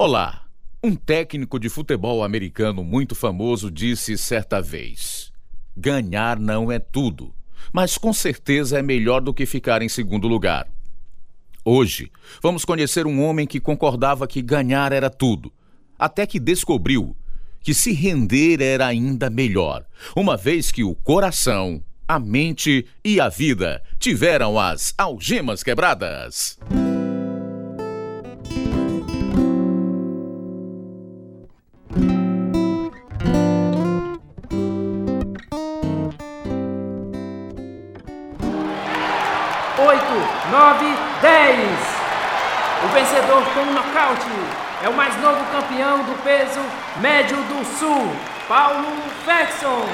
Olá! Um técnico de futebol americano muito famoso disse certa vez: Ganhar não é tudo, mas com certeza é melhor do que ficar em segundo lugar. Hoje, vamos conhecer um homem que concordava que ganhar era tudo, até que descobriu que se render era ainda melhor, uma vez que o coração, a mente e a vida tiveram as algemas quebradas. O vencedor com um nocaute é o mais novo campeão do peso médio do Sul, Paulo Ferguson.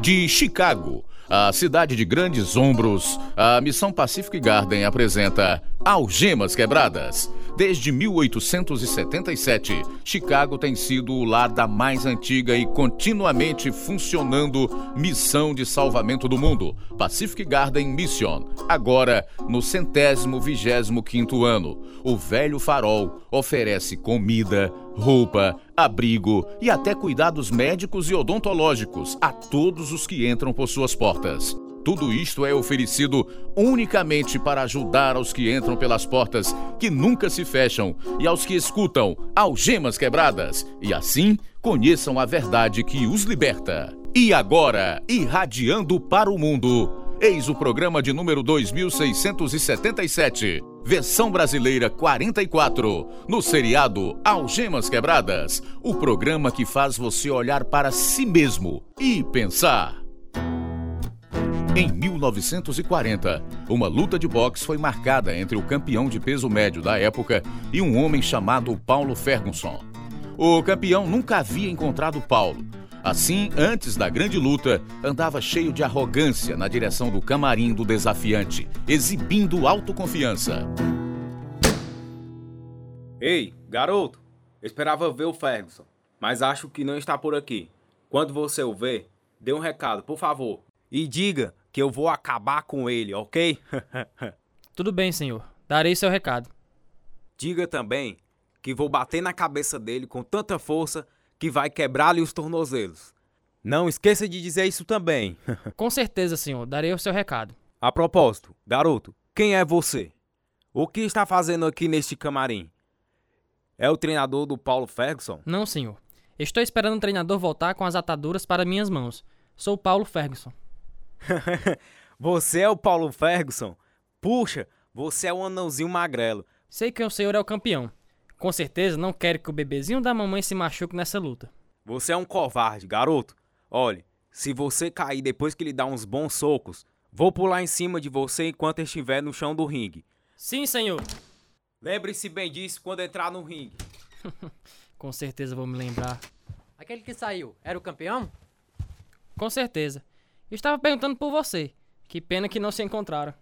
De Chicago, a cidade de grandes ombros, a Missão Pacific Garden apresenta Algemas Quebradas Desde 1877, Chicago tem sido o lar da mais antiga e continuamente funcionando missão de salvamento do mundo, Pacific Garden Mission, agora no centésimo vigésimo quinto ano. O velho farol oferece comida, roupa, abrigo e até cuidados médicos e odontológicos a todos os que entram por suas portas. Tudo isto é oferecido unicamente para ajudar aos que entram pelas portas que nunca se fecham e aos que escutam algemas quebradas e assim conheçam a verdade que os liberta. E agora, irradiando para o mundo, eis o programa de número 2677, versão brasileira 44, no seriado Algemas Quebradas, o programa que faz você olhar para si mesmo e pensar. Em 1940, uma luta de boxe foi marcada entre o campeão de peso médio da época e um homem chamado Paulo Ferguson. O campeão nunca havia encontrado Paulo. Assim, antes da grande luta, andava cheio de arrogância na direção do camarim do desafiante, exibindo autoconfiança. Ei, garoto! esperava ver o Ferguson, mas acho que não está por aqui. Quando você o ver, dê um recado, por favor. E diga que eu vou acabar com ele, ok? Tudo bem, senhor. Darei seu recado. Diga também que vou bater na cabeça dele com tanta força que vai quebrar-lhe os tornozelos. Não esqueça de dizer isso também. com certeza, senhor. Darei o seu recado. A propósito, garoto, quem é você? O que está fazendo aqui neste camarim? É o treinador do Paulo Ferguson? Não, senhor. Estou esperando o treinador voltar com as ataduras para minhas mãos. Sou Paulo Ferguson. você é o Paulo Ferguson? Puxa, você é um anãozinho magrelo. Sei que o senhor é o campeão. Com certeza não quero que o bebezinho da mamãe se machuque nessa luta. Você é um covarde, garoto. Olhe, se você cair depois que lhe dar uns bons socos, vou pular em cima de você enquanto estiver no chão do ringue. Sim, senhor. Lembre-se bem disso quando entrar no ringue. Com certeza vou me lembrar. Aquele que saiu, era o campeão? Com certeza. Estava perguntando por você. Que pena que não se encontraram.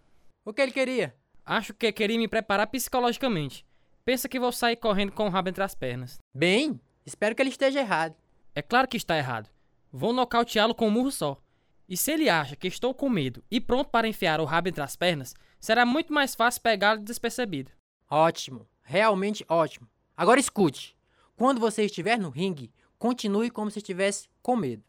O que ele queria? Acho que queria me preparar psicologicamente. Pensa que vou sair correndo com o rabo entre as pernas. Bem, espero que ele esteja errado. É claro que está errado. Vou nocauteá-lo com um murro só. E se ele acha que estou com medo e pronto para enfiar o rabo entre as pernas, será muito mais fácil pegá-lo despercebido. Ótimo, realmente ótimo. Agora escute: quando você estiver no ringue, continue como se estivesse com medo.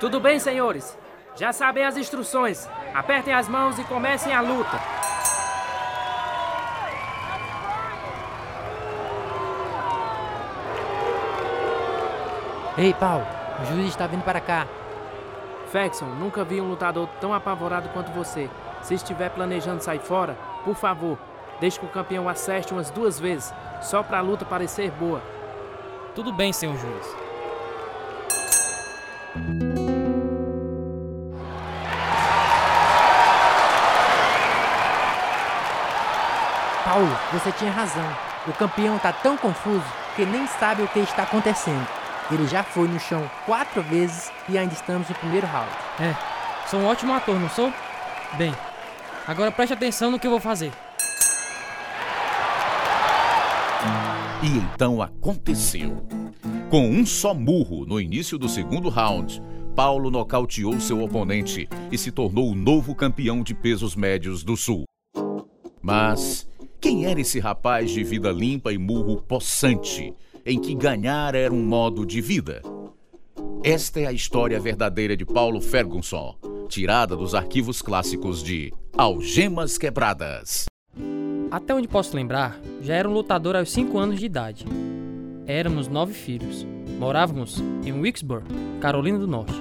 Tudo bem, senhores? Já sabem as instruções. Apertem as mãos e comecem a luta. Ei, Paulo, o juiz está vindo para cá. Faxon, nunca vi um lutador tão apavorado quanto você. Se estiver planejando sair fora, por favor, deixe que o campeão acerte umas duas vezes, só para a luta parecer boa. Tudo bem, senhor juiz. Paulo, você tinha razão. O campeão está tão confuso que nem sabe o que está acontecendo. Ele já foi no chão quatro vezes e ainda estamos no primeiro round. É, sou um ótimo ator, não sou? Bem, agora preste atenção no que eu vou fazer. E então aconteceu. Com um só murro no início do segundo round, Paulo nocauteou seu oponente e se tornou o novo campeão de pesos médios do Sul. Mas quem era esse rapaz de vida limpa e murro possante, em que ganhar era um modo de vida? Esta é a história verdadeira de Paulo Ferguson, tirada dos arquivos clássicos de Algemas Quebradas. Até onde posso lembrar, já era um lutador aos 5 anos de idade. Éramos nove filhos. Morávamos em Wicksburg, Carolina do Norte.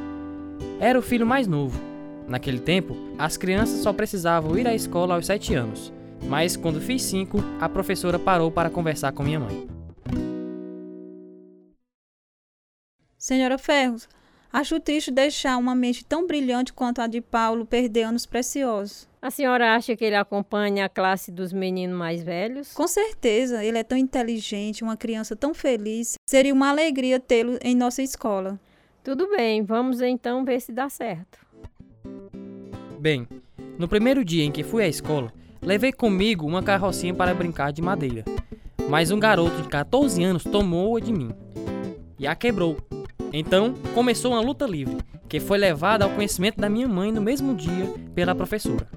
Era o filho mais novo. Naquele tempo, as crianças só precisavam ir à escola aos 7 anos. Mas quando fiz 5, a professora parou para conversar com minha mãe. Senhora Ferros, acho triste deixar uma mente tão brilhante quanto a de Paulo perder anos preciosos. A senhora acha que ele acompanha a classe dos meninos mais velhos? Com certeza, ele é tão inteligente, uma criança tão feliz. Seria uma alegria tê-lo em nossa escola. Tudo bem, vamos então ver se dá certo. Bem, no primeiro dia em que fui à escola, levei comigo uma carrocinha para brincar de madeira. Mas um garoto de 14 anos tomou-a de mim e a quebrou. Então começou uma luta livre, que foi levada ao conhecimento da minha mãe no mesmo dia pela professora.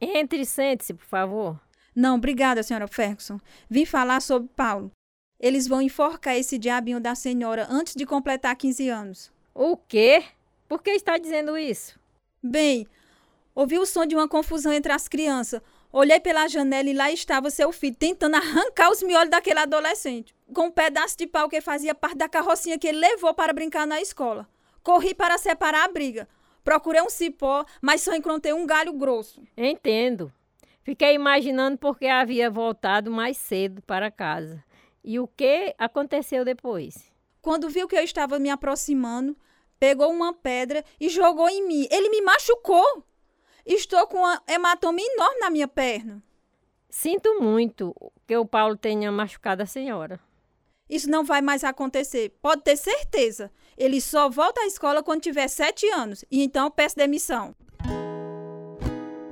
Entre e sente-se, por favor. Não, obrigada, senhora Ferguson. Vim falar sobre Paulo. Eles vão enforcar esse diabinho da senhora antes de completar 15 anos. O quê? Por que está dizendo isso? Bem, ouvi o som de uma confusão entre as crianças. Olhei pela janela e lá estava seu filho tentando arrancar os miolos daquele adolescente, com um pedaço de pau que fazia parte da carrocinha que ele levou para brincar na escola. Corri para separar a briga. Procurei um cipó, mas só encontrei um galho grosso. Entendo. Fiquei imaginando porque havia voltado mais cedo para casa. E o que aconteceu depois? Quando viu que eu estava me aproximando, pegou uma pedra e jogou em mim. Ele me machucou. Estou com um hematoma enorme na minha perna. Sinto muito que o Paulo tenha machucado a senhora. Isso não vai mais acontecer. Pode ter certeza. Ele só volta à escola quando tiver sete anos. E então eu peço demissão.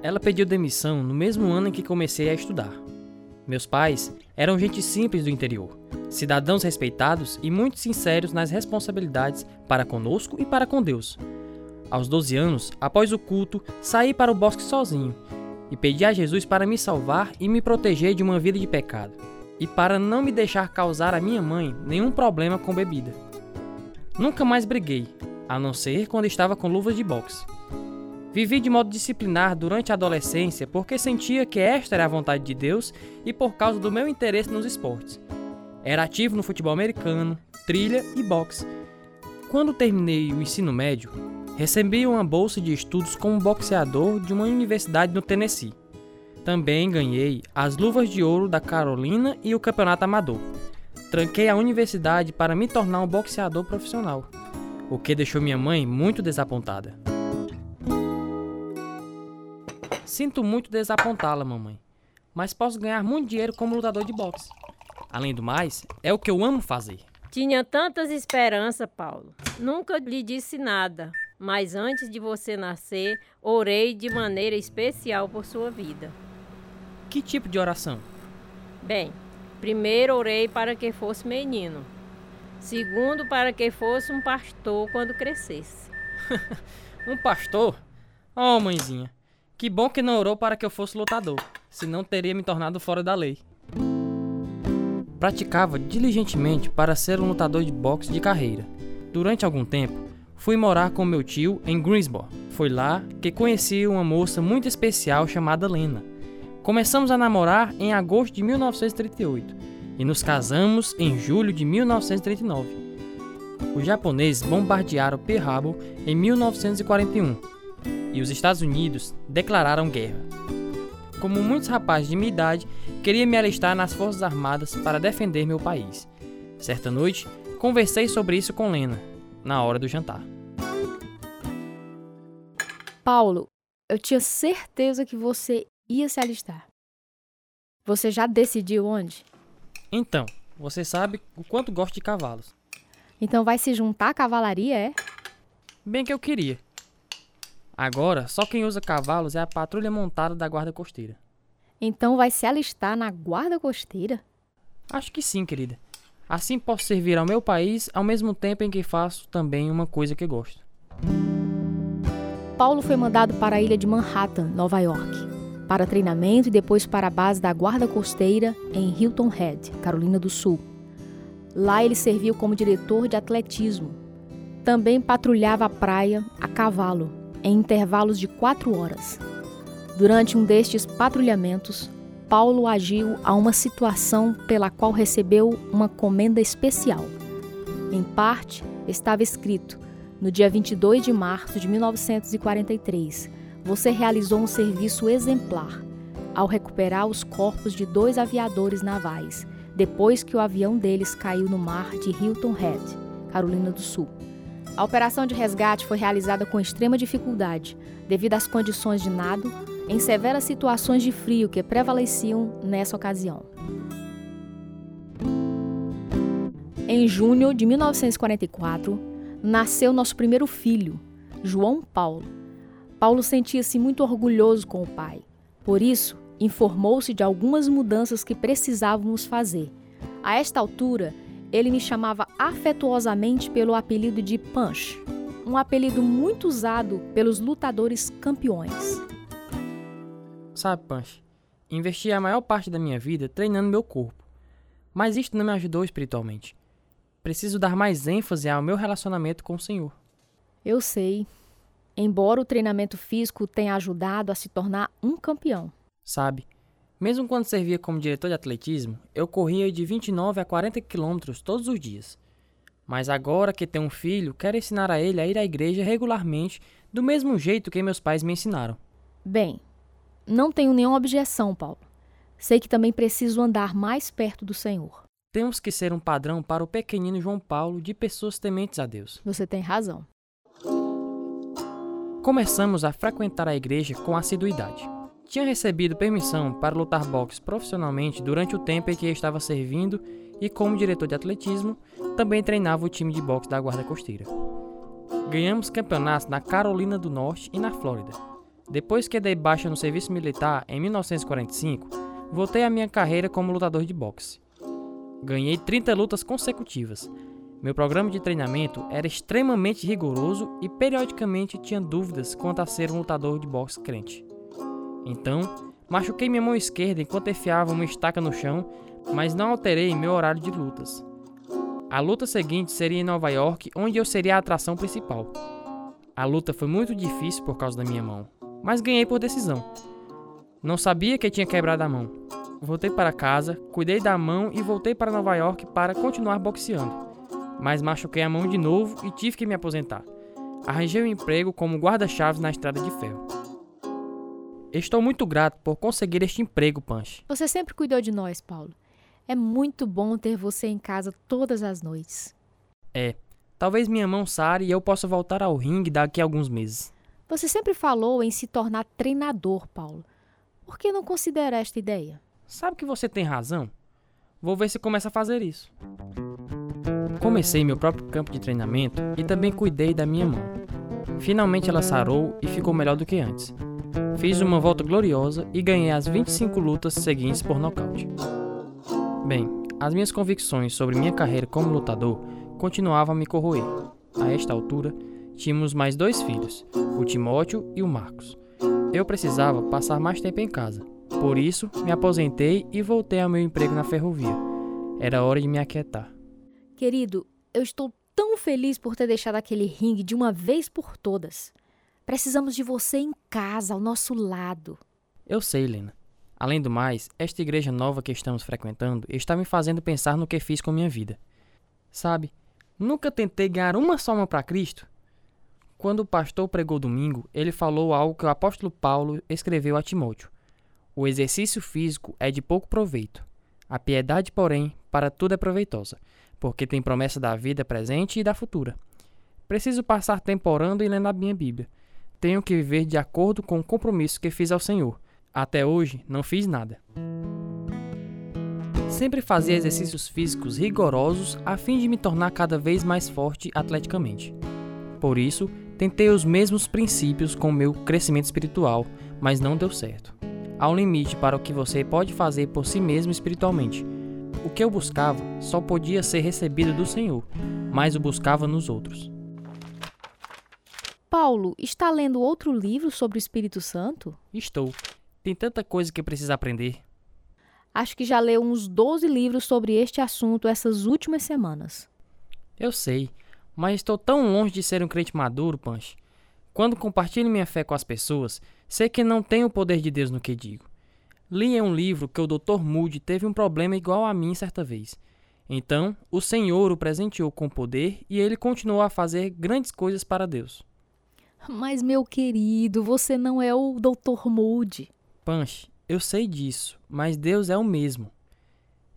Ela pediu demissão no mesmo ano em que comecei a estudar. Meus pais eram gente simples do interior, cidadãos respeitados e muito sinceros nas responsabilidades para conosco e para com Deus. Aos 12 anos, após o culto, saí para o bosque sozinho e pedi a Jesus para me salvar e me proteger de uma vida de pecado, e para não me deixar causar à minha mãe nenhum problema com bebida. Nunca mais briguei, a não ser quando estava com luvas de boxe. Vivi de modo disciplinar durante a adolescência porque sentia que esta era a vontade de Deus e por causa do meu interesse nos esportes. Era ativo no futebol americano, trilha e boxe. Quando terminei o ensino médio, recebi uma bolsa de estudos como boxeador de uma universidade no Tennessee. Também ganhei as luvas de ouro da Carolina e o campeonato amador. Tranquei a universidade para me tornar um boxeador profissional, o que deixou minha mãe muito desapontada. Sinto muito desapontá-la, mamãe, mas posso ganhar muito dinheiro como lutador de boxe. Além do mais, é o que eu amo fazer. Tinha tantas esperanças, Paulo. Nunca lhe disse nada, mas antes de você nascer, orei de maneira especial por sua vida. Que tipo de oração? Bem, primeiro orei para que fosse menino. Segundo, para que fosse um pastor quando crescesse. um pastor? Oh, mãezinha, que bom que não orou para que eu fosse lutador, senão teria me tornado fora da lei. Praticava diligentemente para ser um lutador de boxe de carreira. Durante algum tempo, fui morar com meu tio em Greensboro. Foi lá que conheci uma moça muito especial chamada Lena. Começamos a namorar em agosto de 1938 e nos casamos em julho de 1939. Os japoneses bombardearam Pearl Harbor em 1941 e os Estados Unidos declararam guerra. Como muitos rapazes de minha idade, queria me alistar nas Forças Armadas para defender meu país. Certa noite, conversei sobre isso com Lena, na hora do jantar. Paulo, eu tinha certeza que você ia se alistar. Você já decidiu onde? Então, você sabe o quanto gosto de cavalos. Então vai se juntar à cavalaria, é? Bem que eu queria. Agora, só quem usa cavalos é a patrulha montada da Guarda Costeira. Então vai se alistar na Guarda Costeira? Acho que sim, querida. Assim posso servir ao meu país ao mesmo tempo em que faço também uma coisa que gosto. Paulo foi mandado para a ilha de Manhattan, Nova York, para treinamento e depois para a base da Guarda Costeira em Hilton Head, Carolina do Sul. Lá ele serviu como diretor de atletismo. Também patrulhava a praia a cavalo, em intervalos de quatro horas. Durante um destes patrulhamentos, Paulo agiu a uma situação pela qual recebeu uma comenda especial. Em parte, estava escrito: no dia 22 de março de 1943, você realizou um serviço exemplar ao recuperar os corpos de dois aviadores navais depois que o avião deles caiu no mar de Hilton Head, Carolina do Sul. A operação de resgate foi realizada com extrema dificuldade, devido às condições de nado em severas situações de frio que prevaleciam nessa ocasião. Em junho de 1944, nasceu nosso primeiro filho, João Paulo. Paulo sentia-se muito orgulhoso com o pai. Por isso, informou-se de algumas mudanças que precisávamos fazer. A esta altura, ele me chamava afetuosamente pelo apelido de Punch, um apelido muito usado pelos lutadores campeões. Sabe, Punch, investi a maior parte da minha vida treinando meu corpo, mas isto não me ajudou espiritualmente. Preciso dar mais ênfase ao meu relacionamento com o Senhor. Eu sei. Embora o treinamento físico tenha ajudado a se tornar um campeão. Sabe, mesmo quando servia como diretor de atletismo, eu corria de 29 a 40 quilômetros todos os dias. Mas agora que tenho um filho, quero ensinar a ele a ir à igreja regularmente, do mesmo jeito que meus pais me ensinaram. Bem, não tenho nenhuma objeção, Paulo. Sei que também preciso andar mais perto do Senhor. Temos que ser um padrão para o pequenino João Paulo de pessoas tementes a Deus. Você tem razão. Começamos a frequentar a igreja com assiduidade. Tinha recebido permissão para lutar boxe profissionalmente durante o tempo em que estava servindo e, como diretor de atletismo, também treinava o time de boxe da Guarda Costeira. Ganhamos campeonatos na Carolina do Norte e na Flórida. Depois que dei baixa no serviço militar em 1945, voltei à minha carreira como lutador de boxe. Ganhei 30 lutas consecutivas. Meu programa de treinamento era extremamente rigoroso e periodicamente tinha dúvidas quanto a ser um lutador de boxe crente. Então, machuquei minha mão esquerda enquanto enfiava uma estaca no chão, mas não alterei meu horário de lutas. A luta seguinte seria em Nova York, onde eu seria a atração principal. A luta foi muito difícil por causa da minha mão, mas ganhei por decisão. Não sabia que tinha quebrado a mão. Voltei para casa, cuidei da mão e voltei para Nova York para continuar boxeando. Mas machuquei a mão de novo e tive que me aposentar. Arranjei um emprego como guarda-chaves na estrada de ferro. Estou muito grato por conseguir este emprego, Punch. Você sempre cuidou de nós, Paulo. É muito bom ter você em casa todas as noites. É. Talvez minha mão sare e eu possa voltar ao ringue daqui a alguns meses. Você sempre falou em se tornar treinador, Paulo. Por que não considera esta ideia? Sabe que você tem razão? Vou ver se começa a fazer isso. Comecei meu próprio campo de treinamento e também cuidei da minha mão. Finalmente ela sarou e ficou melhor do que antes. Fiz uma volta gloriosa e ganhei as 25 lutas seguintes por nocaute. Bem, as minhas convicções sobre minha carreira como lutador continuavam a me corroer. A esta altura, tínhamos mais dois filhos, o Timóteo e o Marcos. Eu precisava passar mais tempo em casa. Por isso, me aposentei e voltei ao meu emprego na ferrovia. Era hora de me aquietar. Querido, eu estou tão feliz por ter deixado aquele ringue de uma vez por todas. Precisamos de você em casa, ao nosso lado. Eu sei, Helena. Além do mais, esta igreja nova que estamos frequentando está me fazendo pensar no que fiz com minha vida. Sabe, nunca tentei ganhar uma só alma para Cristo. Quando o pastor pregou domingo, ele falou algo que o apóstolo Paulo escreveu a Timóteo. O exercício físico é de pouco proveito. A piedade, porém, para tudo é proveitosa, porque tem promessa da vida presente e da futura. Preciso passar tempo orando e lendo a minha Bíblia tenho que viver de acordo com o compromisso que fiz ao Senhor. Até hoje, não fiz nada. Sempre fazia exercícios físicos rigorosos a fim de me tornar cada vez mais forte atleticamente. Por isso, tentei os mesmos princípios com o meu crescimento espiritual, mas não deu certo. Há um limite para o que você pode fazer por si mesmo espiritualmente. o que eu buscava só podia ser recebido do Senhor, mas o buscava nos outros. Paulo, está lendo outro livro sobre o Espírito Santo? Estou. Tem tanta coisa que precisa aprender. Acho que já leu uns 12 livros sobre este assunto essas últimas semanas. Eu sei, mas estou tão longe de ser um crente maduro, Punch. Quando compartilho minha fé com as pessoas, sei que não tenho o poder de Deus no que digo. Li em um livro que o Dr. Moody teve um problema igual a mim certa vez. Então, o Senhor o presenteou com poder e ele continuou a fazer grandes coisas para Deus. Mas, meu querido, você não é o Dr. Moody. Punch, eu sei disso, mas Deus é o mesmo.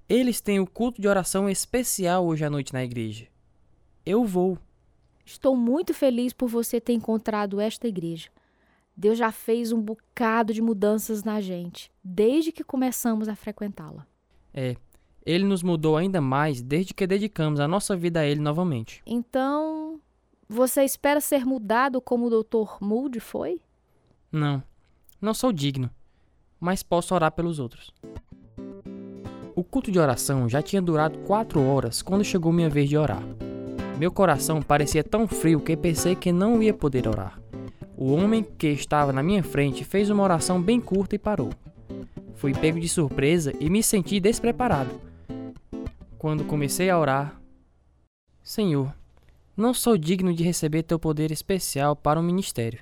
Eles têm o culto de oração especial hoje à noite na igreja. Eu vou. Estou muito feliz por você ter encontrado esta igreja. Deus já fez um bocado de mudanças na gente, desde que começamos a frequentá-la. É, ele nos mudou ainda mais desde que dedicamos a nossa vida a ele novamente. Então, você espera ser mudado como o Dr. Moody foi? Não, não sou digno, mas posso orar pelos outros. O culto de oração já tinha durado quatro horas quando chegou minha vez de orar. Meu coração parecia tão frio que pensei que não ia poder orar. O homem que estava na minha frente fez uma oração bem curta e parou. Fui pego de surpresa e me senti despreparado. Quando comecei a orar, Senhor, não sou digno de receber teu poder especial para o ministério.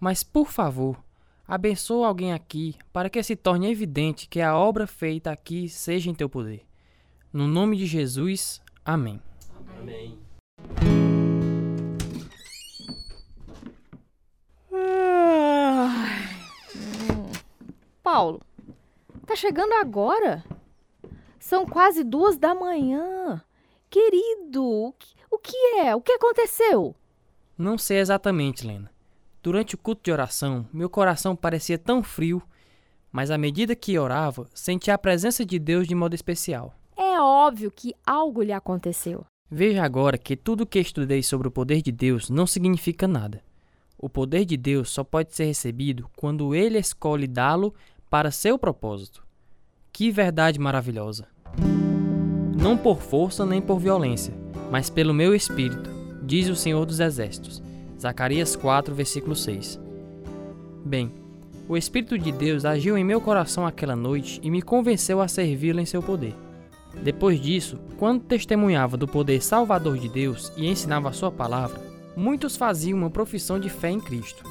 Mas, por favor, abençoa alguém aqui para que se torne evidente que a obra feita aqui seja em teu poder. No nome de Jesus, amém. Amém. Paulo, tá chegando agora? São quase duas da manhã. Querido, o que, é? O que aconteceu? Não sei exatamente, Lena. Durante o culto de oração, meu coração parecia tão frio, mas à medida que orava, sentia a presença de Deus de modo especial. É óbvio que algo lhe aconteceu. Veja agora que tudo o que estudei sobre o poder de Deus não significa nada. O poder de Deus só pode ser recebido quando ele escolhe dá-lo para seu propósito. Que verdade maravilhosa! Não por força nem por violência, mas pelo meu espírito, diz o Senhor dos Exércitos. Zacarias 4, versículo 6. Bem, o Espírito de Deus agiu em meu coração aquela noite e me convenceu a servi-lo em seu poder. Depois disso, quando testemunhava do poder salvador de Deus e ensinava a sua palavra, muitos faziam uma profissão de fé em Cristo.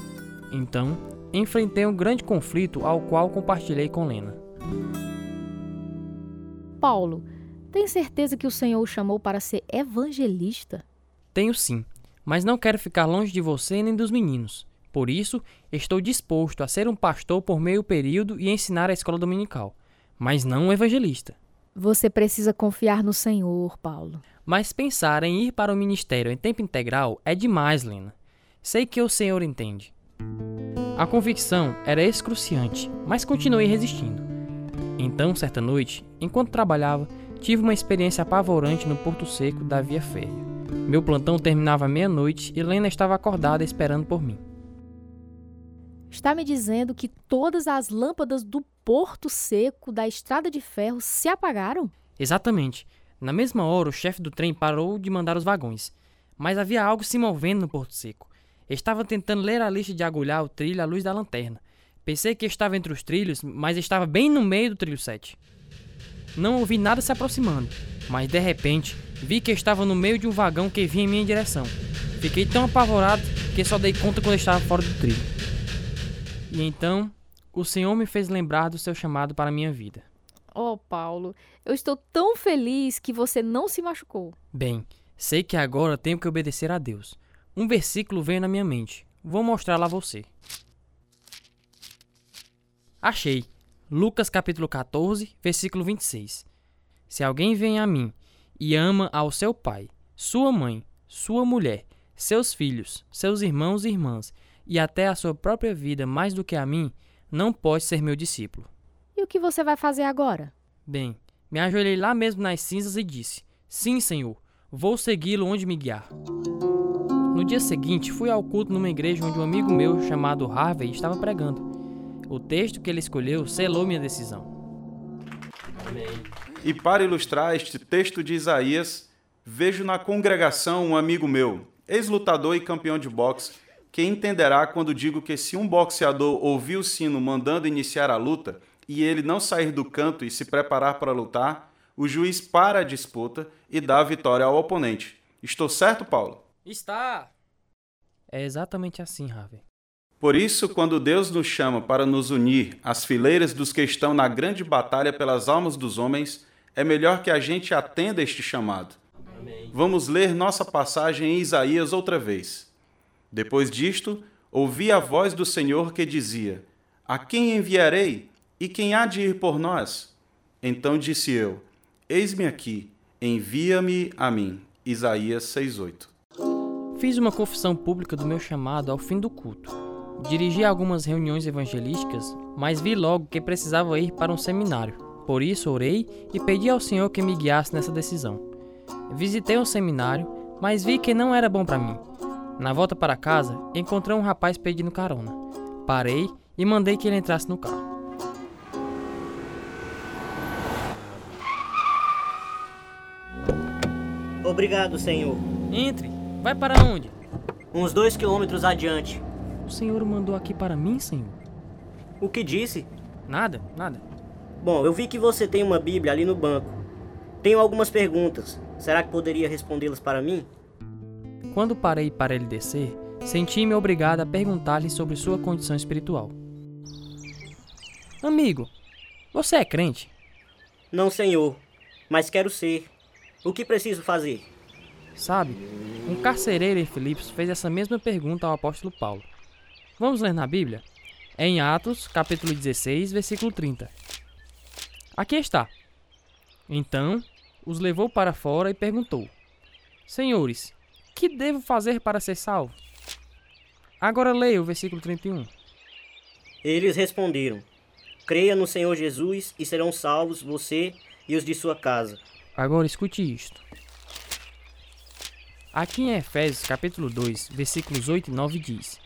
Então, enfrentei um grande conflito ao qual compartilhei com Lena. Paulo, tem certeza que o Senhor o chamou para ser evangelista? Tenho sim, mas não quero ficar longe de você nem dos meninos. Por isso, estou disposto a ser um pastor por meio período e ensinar a escola dominical, mas não um evangelista. Você precisa confiar no Senhor, Paulo. Mas pensar em ir para o ministério em tempo integral é demais, Lena. Sei que o Senhor entende. A convicção era excruciante, mas continuei resistindo. Então, certa noite, enquanto trabalhava, tive uma experiência apavorante no Porto Seco da Via Férrea. Meu plantão terminava meia-noite e Lena estava acordada esperando por mim. Está me dizendo que todas as lâmpadas do Porto Seco da estrada de ferro se apagaram? Exatamente. Na mesma hora, o chefe do trem parou de mandar os vagões. Mas havia algo se movendo no Porto Seco. Estava tentando ler a lista de agulhar o trilho à luz da lanterna. Pensei que estava entre os trilhos, mas estava bem no meio do trilho 7. Não ouvi nada se aproximando, mas de repente vi que estava no meio de um vagão que vinha em minha direção. Fiquei tão apavorado que só dei conta quando estava fora do trilho. E então, o Senhor me fez lembrar do seu chamado para a minha vida. Oh, Paulo, eu estou tão feliz que você não se machucou. Bem, sei que agora tenho que obedecer a Deus. Um versículo veio na minha mente. Vou mostrá-lo a você. Achei. Lucas capítulo 14, versículo 26. Se alguém vem a mim e ama ao seu pai, sua mãe, sua mulher, seus filhos, seus irmãos e irmãs, e até a sua própria vida mais do que a mim, não pode ser meu discípulo. E o que você vai fazer agora? Bem, me ajoelhei lá mesmo nas cinzas e disse: Sim, Senhor, vou segui-lo onde me guiar. No dia seguinte, fui ao culto numa igreja onde um amigo meu chamado Harvey estava pregando. O texto que ele escolheu selou minha decisão. E para ilustrar este texto de Isaías, vejo na congregação um amigo meu, ex-lutador e campeão de boxe, que entenderá quando digo que se um boxeador ouvir o sino mandando iniciar a luta e ele não sair do canto e se preparar para lutar, o juiz para a disputa e dá a vitória ao oponente. Estou certo, Paulo? Está! É exatamente assim, Harvey. Por isso, quando Deus nos chama para nos unir às fileiras dos que estão na grande batalha pelas almas dos homens, é melhor que a gente atenda este chamado. Amém. Vamos ler nossa passagem em Isaías outra vez. Depois disto, ouvi a voz do Senhor que dizia: A quem enviarei? E quem há de ir por nós? Então disse eu: Eis-me aqui, envia-me a mim. Isaías 6:8. Fiz uma confissão pública do meu chamado ao fim do culto Dirigi algumas reuniões evangelísticas, mas vi logo que precisava ir para um seminário. Por isso orei e pedi ao Senhor que me guiasse nessa decisão. Visitei um seminário, mas vi que não era bom para mim. Na volta para casa, encontrei um rapaz pedindo carona. Parei e mandei que ele entrasse no carro. Obrigado, senhor. Entre. Vai para onde? Uns dois quilômetros adiante. O senhor mandou aqui para mim, senhor? O que disse? Nada, nada. Bom, eu vi que você tem uma Bíblia ali no banco. Tenho algumas perguntas. Será que poderia respondê-las para mim? Quando parei para ele descer, senti-me obrigado a perguntar-lhe sobre sua condição espiritual. Amigo, você é crente? Não, senhor, mas quero ser. O que preciso fazer? Sabe, um carcereiro em Filipos fez essa mesma pergunta ao apóstolo Paulo. Vamos ler na Bíblia? É em Atos, capítulo 16, versículo 30. Aqui está. Então, os levou para fora e perguntou: Senhores, que devo fazer para ser salvo? Agora leia o versículo 31. Eles responderam: Creia no Senhor Jesus e serão salvos você e os de sua casa. Agora escute isto. Aqui em Efésios capítulo 2, versículos 8 e 9 diz: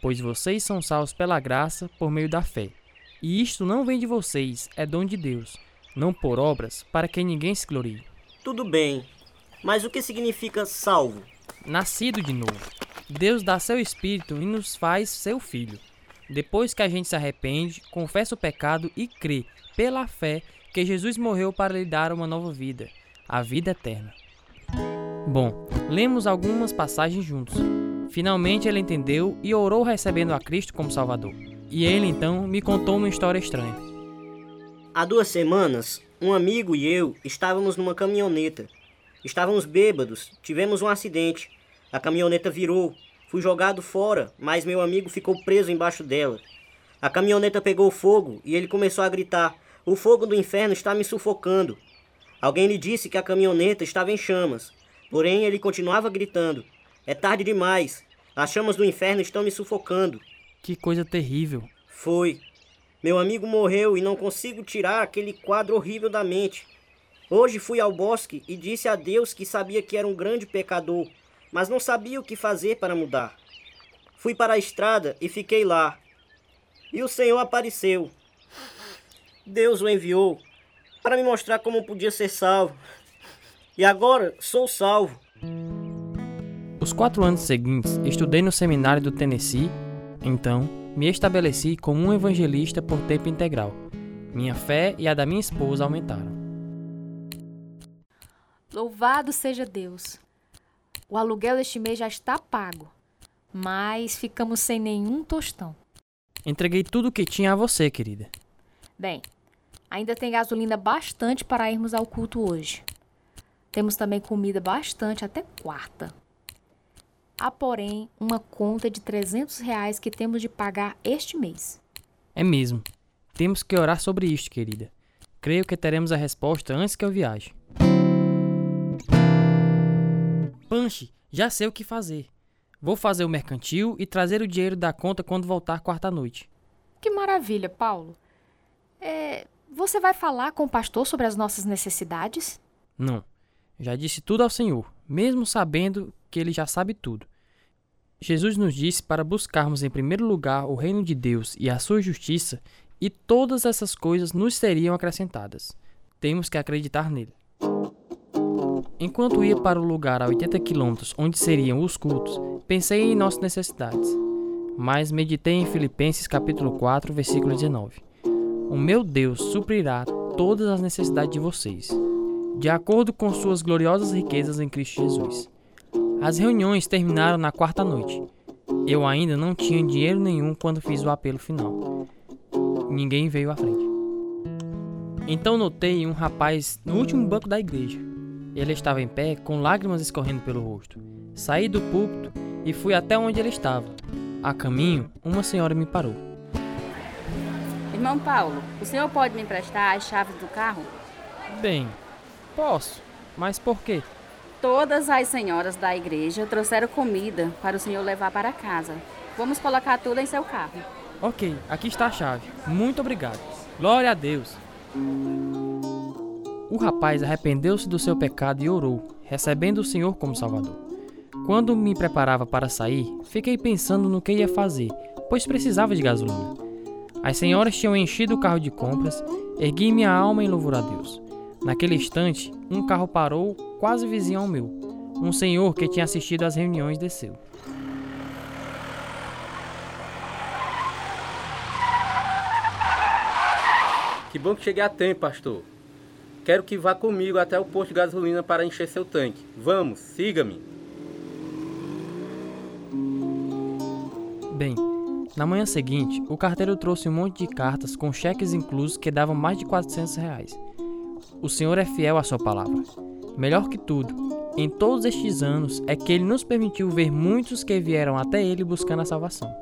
pois vocês são salvos pela graça por meio da fé. E isto não vem de vocês, é dom de Deus, não por obras, para que ninguém se glorie. Tudo bem, mas o que significa salvo? Nascido de novo. Deus dá seu espírito e nos faz seu filho. Depois que a gente se arrepende, confessa o pecado e crê, pela fé, que Jesus morreu para lhe dar uma nova vida, a vida eterna. Bom, lemos algumas passagens juntos. Finalmente ele entendeu e orou recebendo a Cristo como Salvador. E ele então me contou uma história estranha. Há duas semanas, um amigo e eu estávamos numa caminhoneta. Estávamos bêbados, tivemos um acidente. A caminhoneta virou. Fui jogado fora, mas meu amigo ficou preso embaixo dela. A caminhoneta pegou fogo e ele começou a gritar: O fogo do inferno está me sufocando. Alguém lhe disse que a caminhoneta estava em chamas, porém ele continuava gritando: é tarde demais. As chamas do inferno estão me sufocando. Que coisa terrível. Foi. Meu amigo morreu e não consigo tirar aquele quadro horrível da mente. Hoje fui ao bosque e disse a Deus que sabia que era um grande pecador, mas não sabia o que fazer para mudar. Fui para a estrada e fiquei lá. E o Senhor apareceu. Deus o enviou para me mostrar como podia ser salvo. E agora sou salvo. Os quatro anos seguintes, estudei no seminário do Tennessee. Então, me estabeleci como um evangelista por tempo integral. Minha fé e a da minha esposa aumentaram. Louvado seja Deus! O aluguel deste mês já está pago, mas ficamos sem nenhum tostão. Entreguei tudo o que tinha a você, querida. Bem, ainda tem gasolina bastante para irmos ao culto hoje. Temos também comida bastante até quarta. Há, porém, uma conta de 300 reais que temos de pagar este mês. É mesmo. Temos que orar sobre isto, querida. Creio que teremos a resposta antes que eu viaje. Panche, já sei o que fazer. Vou fazer o mercantil e trazer o dinheiro da conta quando voltar quarta-noite. Que maravilha, Paulo. É, você vai falar com o pastor sobre as nossas necessidades? Não. Já disse tudo ao Senhor, mesmo sabendo que ele já sabe tudo. Jesus nos disse para buscarmos em primeiro lugar o reino de Deus e a sua justiça, e todas essas coisas nos seriam acrescentadas. temos que acreditar nele. Enquanto ia para o lugar a 80 quilômetros onde seriam os cultos, pensei em nossas necessidades. Mas meditei em Filipenses capítulo 4, versículo 19. O meu Deus suprirá todas as necessidades de vocês, de acordo com suas gloriosas riquezas em Cristo Jesus. As reuniões terminaram na quarta noite. Eu ainda não tinha dinheiro nenhum quando fiz o apelo final. Ninguém veio à frente. Então notei um rapaz no último banco da igreja. Ele estava em pé, com lágrimas escorrendo pelo rosto. Saí do púlpito e fui até onde ele estava. A caminho, uma senhora me parou. Irmão Paulo, o senhor pode me emprestar as chaves do carro? Bem, posso. Mas por quê? Todas as senhoras da igreja trouxeram comida para o senhor levar para casa. Vamos colocar tudo em seu carro. Ok, aqui está a chave. Muito obrigado. Glória a Deus. O rapaz arrependeu-se do seu pecado e orou, recebendo o Senhor como Salvador. Quando me preparava para sair, fiquei pensando no que ia fazer, pois precisava de gasolina. As senhoras tinham enchido o carro de compras, ergui minha alma em louvor a Deus. Naquele instante, um carro parou quase vizinho ao meu. Um senhor que tinha assistido às reuniões desceu. Que bom que cheguei a tempo, pastor. Quero que vá comigo até o posto de gasolina para encher seu tanque. Vamos, siga-me. Bem, na manhã seguinte, o carteiro trouxe um monte de cartas com cheques inclusos que davam mais de 400 reais. O Senhor é fiel à sua palavra. Melhor que tudo, em todos estes anos é que Ele nos permitiu ver muitos que vieram até Ele buscando a salvação.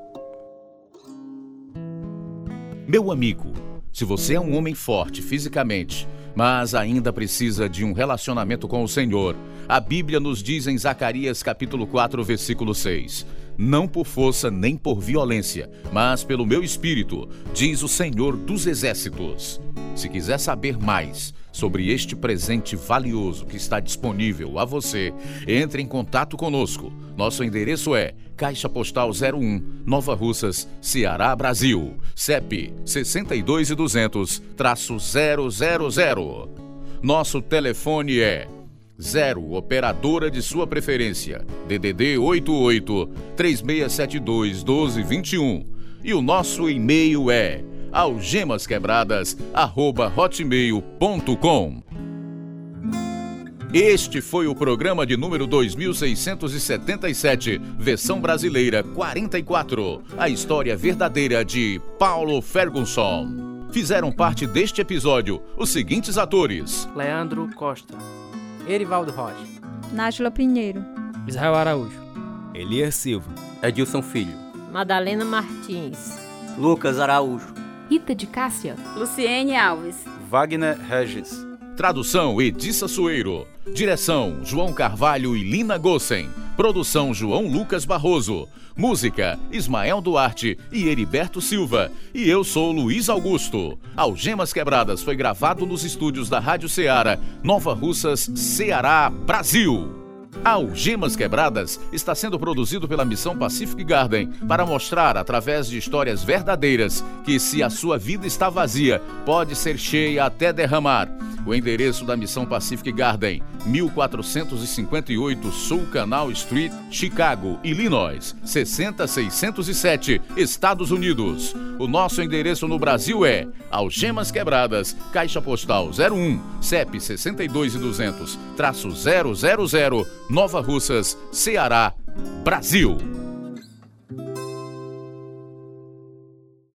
Meu amigo, se você é um homem forte fisicamente, mas ainda precisa de um relacionamento com o Senhor, a Bíblia nos diz em Zacarias capítulo 4, versículo 6: Não por força nem por violência, mas pelo meu espírito, diz o Senhor dos exércitos. Se quiser saber mais sobre este presente valioso que está disponível a você, entre em contato conosco. Nosso endereço é Caixa Postal 01, Nova Russas, Ceará, Brasil. CEP 62200-000. Nosso telefone é 0 operadora de sua preferência. DDD 88 3672 1221. E o nosso e-mail é algemasquebradas@hotmail.com. Este foi o programa de número 2677, versão brasileira 44, a história verdadeira de Paulo Ferguson. Fizeram parte deste episódio os seguintes atores: Leandro Costa, Erivaldo Rocha, Nájula Pinheiro, Israel Araújo, Elias Silva, Edilson Filho, Madalena Martins, Lucas Araújo, Rita de Cássia, Luciene Alves, Wagner Regis. Tradução Edissa Soeiro. Direção João Carvalho e Lina Gossen. Produção João Lucas Barroso. Música Ismael Duarte e Heriberto Silva. E eu sou Luiz Augusto. Algemas Quebradas foi gravado nos estúdios da Rádio Ceará, Nova Russas, Ceará, Brasil. Algemas Quebradas está sendo produzido pela Missão Pacific Garden para mostrar, através de histórias verdadeiras, que se a sua vida está vazia, pode ser cheia até derramar. O endereço da Missão Pacific Garden, 1458 Sul Canal Street, Chicago, Illinois, 60607, Estados Unidos. O nosso endereço no Brasil é Algemas Quebradas, Caixa Postal 01, CEP 62200, traço 000, Nova Russas, Ceará, Brasil.